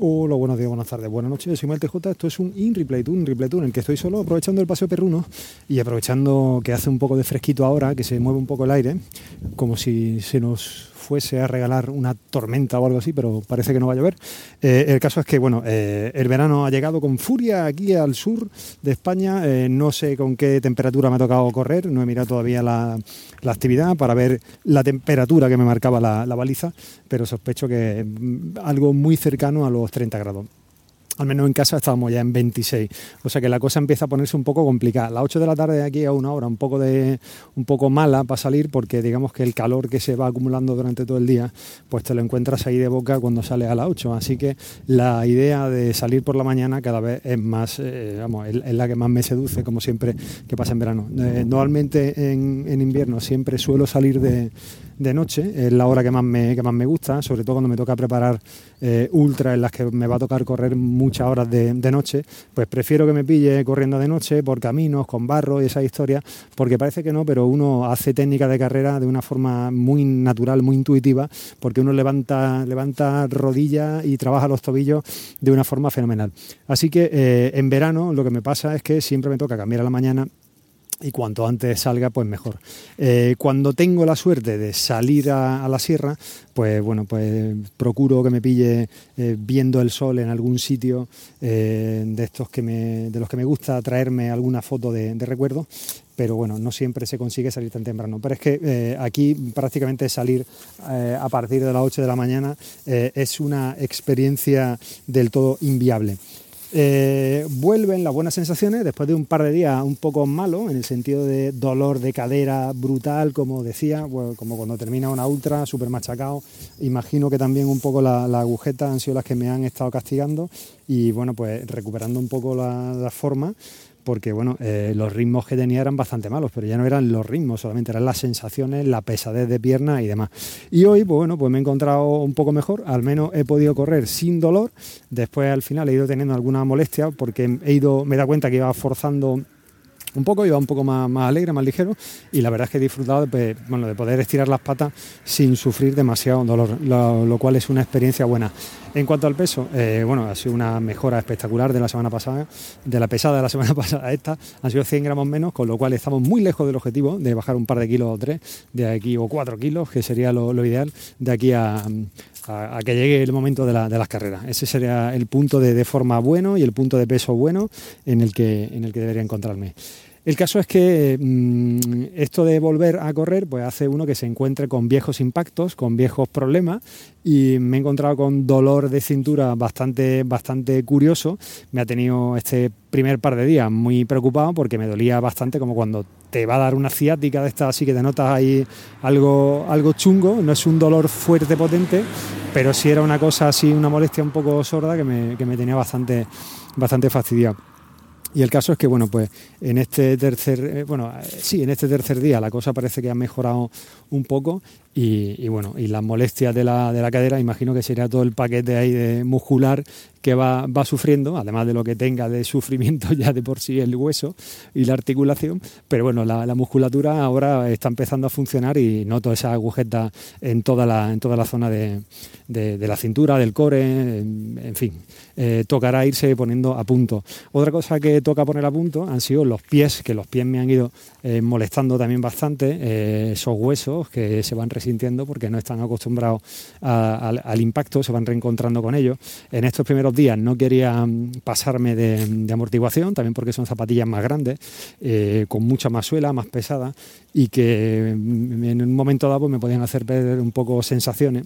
Hola, buenos días, buenas tardes, buenas noches. Soy Mael TJ. Esto es un in replay tour, un replay tour en el que estoy solo aprovechando el paseo perruno y aprovechando que hace un poco de fresquito ahora, que se mueve un poco el aire, como si se nos fuese a regalar una tormenta o algo así, pero parece que no va a llover. Eh, el caso es que, bueno, eh, el verano ha llegado con furia aquí al sur de España. Eh, no sé con qué temperatura me ha tocado correr, no he mirado todavía la, actividad para ver la temperatura que me marcaba la, la baliza, pero sospecho que mm, algo muy cercano a los 30 grados al menos en casa estábamos ya en 26. O sea que la cosa empieza a ponerse un poco complicada. Las 8 de la tarde de aquí a una hora, un poco, de, un poco mala para salir porque digamos que el calor que se va acumulando durante todo el día, pues te lo encuentras ahí de boca cuando sales a las 8. Así que la idea de salir por la mañana cada vez es más, eh, vamos, es, la que más me seduce, como siempre que pasa en verano. Eh, normalmente en, en invierno siempre suelo salir de de noche, es la hora que más me, que más me gusta, sobre todo cuando me toca preparar eh, ultra en las que me va a tocar correr muchas horas de, noche, pues prefiero que me pille corriendo de noche por caminos, con barro y esa historia, porque parece que no, pero uno hace técnica de carrera de una forma muy natural, muy intuitiva, porque uno levanta, levanta rodillas y trabaja los tobillos de una forma fenomenal. Así que eh, en verano lo que me pasa es que siempre me toca cambiar a la mañana y cuanto antes salga, pues mejor. Eh, cuando tengo la suerte de salir a, la sierra, pues bueno, pues procuro que me pille eh, viendo el sol en algún sitio eh, de estos que me, de los que me gusta traerme alguna foto de, recuerdo. Pero bueno, no siempre se consigue salir tan temprano. Pero es que aquí prácticamente salir a partir de las 8 de la mañana es una experiencia del todo inviable. Eh, vuelven las buenas sensaciones después de un par de días un poco malo, en el sentido de dolor de cadera brutal, como decía, como cuando termina una ultra, súper machacado. Imagino que también un poco las la agujetas han sido las que me han estado castigando y bueno, pues recuperando un poco la forma porque bueno, eh, los ritmos que tenía eran bastante malos, pero ya no eran los ritmos, solamente eran las sensaciones, la pesadez de pierna y demás. Y hoy, pues bueno, pues me he encontrado un poco mejor, al menos he podido correr sin dolor, después al final he ido teniendo alguna molestia porque he ido, me he dado cuenta que iba forzando un poco, iba un poco más, alegre, más ligero y la verdad es que he disfrutado de, pues, bueno, de poder estirar las patas sin sufrir demasiado dolor, lo, cual es una experiencia buena. En cuanto al peso, eh, bueno, ha sido una mejora espectacular de la semana pasada, de la pesada de la semana pasada a esta, han sido 100 gramos menos, con lo cual estamos muy lejos del objetivo de bajar un par de kilos o tres, de aquí o cuatro kilos, que sería lo, ideal, de aquí a, que llegue el momento de, las carreras. Ese sería el punto de, de, forma bueno y el punto de peso bueno en el que, en el que debería encontrarme. El caso es que mm, esto de volver a correr, pues hace uno que se encuentre con viejos impactos, con viejos problemas, y me he encontrado con dolor de cintura bastante, bastante curioso. Me ha tenido este primer par de días muy preocupado porque me dolía bastante, como cuando te va a dar una ciática de esta así que te notas ahí algo, algo chungo. No es un dolor fuerte, potente, pero sí era una cosa así, una molestia un poco sorda que me, que me tenía bastante, bastante fastidiado. Y el caso es que, bueno, pues en este tercer, eh, bueno, eh, sí, en este tercer día la cosa parece que ha mejorado un poco y, bueno, y las molestias de la, de la cadera, imagino que sería todo el paquete ahí de muscular que va, va, sufriendo, además de lo que tenga de sufrimiento ya de por sí el hueso y la articulación, pero bueno, la, musculatura ahora está empezando a funcionar y noto esa agujeta en toda la, en toda la zona de, de, la cintura, del core, en, fin, eh, tocará irse poniendo a punto. Otra cosa que toca poner a punto han sido los pies, que los pies me han ido eh, molestando también bastante, eh, esos huesos que se van resintiendo porque no están acostumbrados al, impacto, se van reencontrando con ellos. En estos primeros días no quería pasarme de, amortiguación, también porque son zapatillas más grandes, eh, con mucha más suela, más pesada, y que mm, en un momento dado pues, me podían hacer perder un poco sensaciones.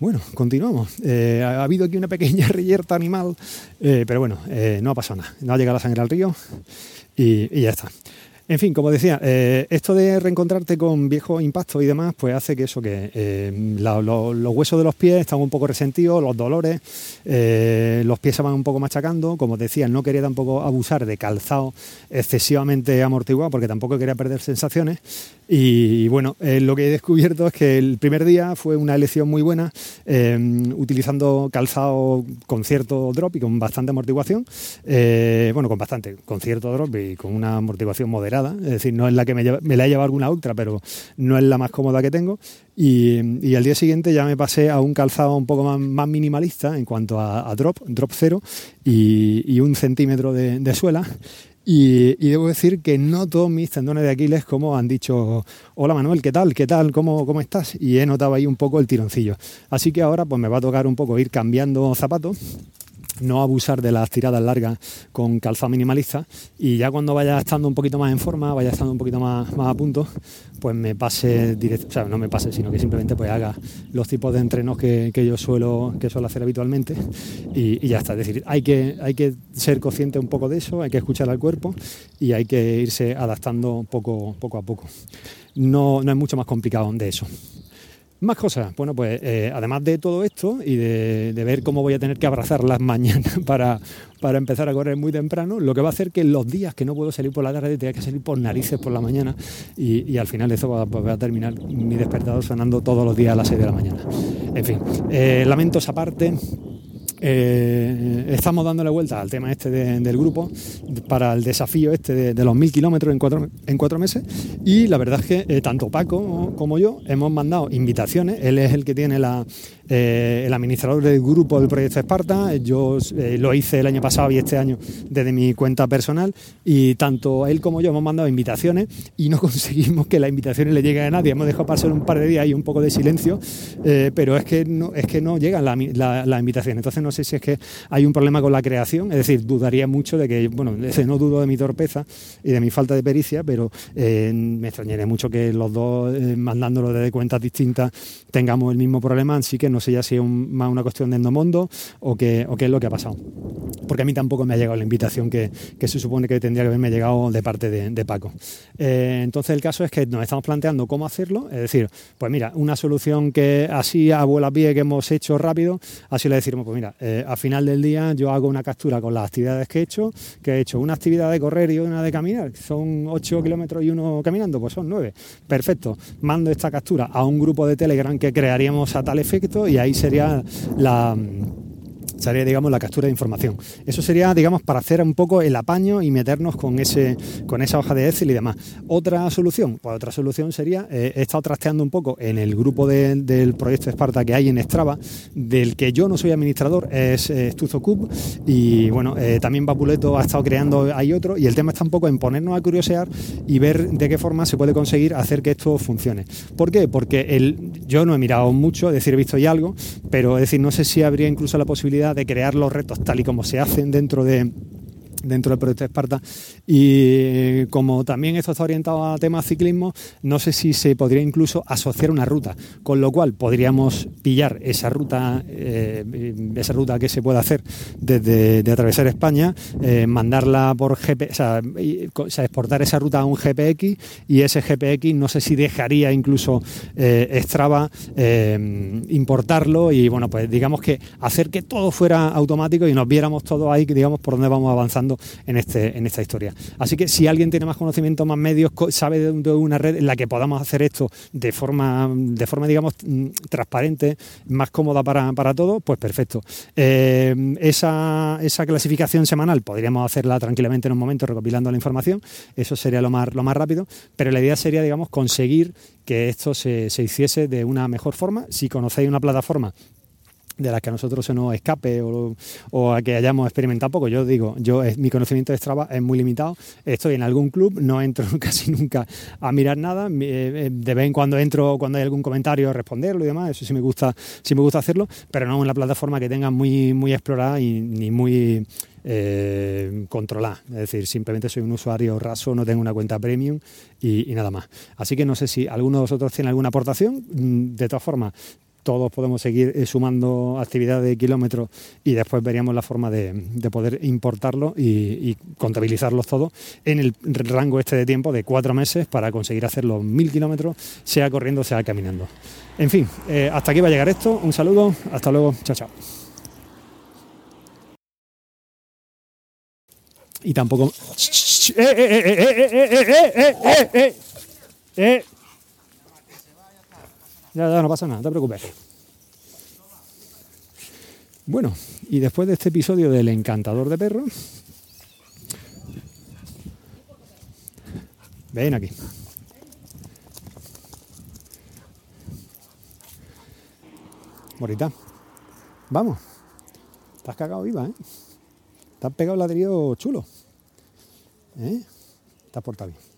Bueno, continuamos. Eh, ha habido aquí una pequeña reyerta animal, eh, pero bueno, no ha pasado nada. No ha llegado la sangre al río y ya está. En fin, como decía, eh, esto de reencontrarte con viejos impactos y demás, pues hace que eso, que eh, los huesos de los pies están un poco resentidos, los dolores, eh, los pies se van un poco machacando. Como decía, no quería tampoco abusar de calzado excesivamente amortiguado, porque tampoco quería perder sensaciones. Y, bueno, lo que he descubierto es que el primer día fue una elección muy buena, utilizando calzado con cierto drop y con bastante amortiguación. bueno, con bastante, con cierto drop y con una amortiguación moderada es decir, no es la que me, me la he llevado alguna ultra, pero no es la más cómoda que tengo. Y, y, al día siguiente ya me pasé a un calzado un poco más, más minimalista en cuanto a, drop, drop cero y, un centímetro de, suela. Y, debo decir que no todos mis tendones de Aquiles, como han dicho, hola Manuel, ¿qué tal? ¿Qué tal? ¿Cómo, ¿Cómo estás? Y he notado ahí un poco el tironcillo. Así que ahora pues me va a tocar un poco ir cambiando zapatos no abusar de las tiradas largas con calzado minimalista y ya cuando vaya estando un poquito más en forma, vaya estando un poquito más, más a punto, pues me pase directo, o sea, no me pase, sino que simplemente pues haga los tipos de entrenos que, yo suelo, que suelo hacer habitualmente y, ya está. Es decir, hay que, hay que ser consciente un poco de eso, hay que escuchar al cuerpo y hay que irse adaptando poco, poco a poco. No, no es mucho más complicado de eso. Más cosas. Bueno, pues eh, además de todo esto y de, ver cómo voy a tener que abrazar las mañanas para, para empezar a correr muy temprano, lo que va a hacer que los días que no puedo salir por la tarde tenga que salir por narices por la mañana y, al final eso va, pues a terminar mi despertador sonando todos los días a las 6 de la mañana. En fin, eh, lamentos aparte. Eh, estamos dándole vuelta al tema este del grupo para el desafío este de, los mil kilómetros en cuatro, en cuatro meses. Y la verdad es que eh, tanto Paco como yo hemos mandado invitaciones, él es el que tiene la, eh, el administrador del grupo del proyecto Esparta. Yo eh, lo hice el año pasado y este año desde mi cuenta personal y tanto él como yo hemos mandado invitaciones y no conseguimos que las invitaciones le lleguen a nadie. Hemos dejado pasar un par de días y un poco de silencio, eh, pero es que no, es que no llegan las la, invitaciones. Entonces no sé si es que hay un problema con la creación, es decir, dudaría mucho de que, bueno, no dudo de mi torpeza y de mi falta de pericia, pero me extrañaría mucho que los dos, mandándolo desde cuentas distintas, tengamos el mismo problema, así que no sé ya si es más una cuestión de endomondo o qué, o qué es lo que ha pasado. Porque a mí tampoco me ha llegado la invitación que, se supone que tendría que haberme llegado de parte de, Paco. Eh, entonces el caso es que nos estamos planteando cómo hacerlo, es decir, pues mira, una solución que así a vuela pie que hemos hecho rápido, así le decimos, pues mira, eh, al final del día yo hago una captura con las actividades que he hecho, que he hecho una actividad de correr y una de caminar, son 8 kilómetros y uno caminando, pues son 9. Perfecto, mando esta captura a un grupo de Telegram que crearíamos a tal efecto y ahí sería la sería digamos la captura de información. Eso sería digamos para hacer un poco el apaño y meternos con ese con esa hoja de Excel y demás. Otra solución, pues otra solución sería eh, he estado trasteando un poco en el grupo del proyecto Esparta que hay en Strava, del que yo no soy administrador, es eh, y bueno, eh, también Vapuleto ha estado creando hay otro y el tema está un poco en ponernos a curiosear y ver de qué forma se puede conseguir hacer que esto funcione. ¿Por qué? Porque el, yo no he mirado mucho, es decir, he visto ya algo, pero es decir, no sé si habría incluso la posibilidad de crear los retos tal y como se hacen dentro de, dentro del proyecto Esparta. Y como también esto está orientado a temas ciclismo, no sé si se podría incluso asociar una ruta, con lo cual podríamos pillar esa ruta, eh, esa ruta que se puede hacer desde de atravesar España, eh, mandarla por GP, o sea, exportar esa ruta a un GPX y ese GPX no sé si dejaría incluso eh, importarlo y bueno, pues digamos que hacer que todo fuera automático y nos viéramos todo ahí, digamos, por dónde vamos avanzando en, este, en esta historia. Así que si alguien tiene más conocimiento, más medios, sabe de, una red en la que podamos hacer esto de forma, de forma digamos, mm, transparente, más cómoda para, para todos, pues perfecto. Eh, esa, esa clasificación semanal podríamos hacerla tranquilamente en un momento recopilando la información, eso sería lo más, lo más rápido, pero la idea sería, digamos, conseguir que esto se, se hiciese de una mejor forma. Si conocéis una plataforma de las que a nosotros se nos escape o, a que hayamos experimentado poco. Yo digo, yo mi conocimiento de Strava es muy limitado. Estoy en algún club, no entro casi nunca a mirar nada. Eh, eh, de vez en cuando entro cuando hay algún comentario responderlo y demás. Eso sí me gusta, sí me gusta hacerlo, pero no en la plataforma que tenga muy, muy explorada y ni muy eh, controlada. Es decir, simplemente soy un usuario raso, no tengo una cuenta premium y, y, nada más. Así que no sé si alguno de vosotros tiene alguna aportación. Mm, de todas formas, todos podemos seguir eh, sumando actividades de kilómetros y después veríamos la forma de, poder importarlo y, contabilizarlos todos en el rango este de tiempo de cuatro meses para conseguir hacer los mil kilómetros, sea corriendo, sea caminando. En fin, eh, hasta aquí va a llegar esto. Un saludo, hasta luego, chao, chao. Y tampoco... ¡Eh, eh, eh, eh, eh, eh, eh, eh, eh! Ya, ya, no pasa nada, no te preocupes. Bueno, y después de este episodio del encantador de perros, Ven aquí. Morita. Vamos. Has cagado viva, ¿eh? Te has pegado el ladrillo chulo. ¿Eh? Portado bien.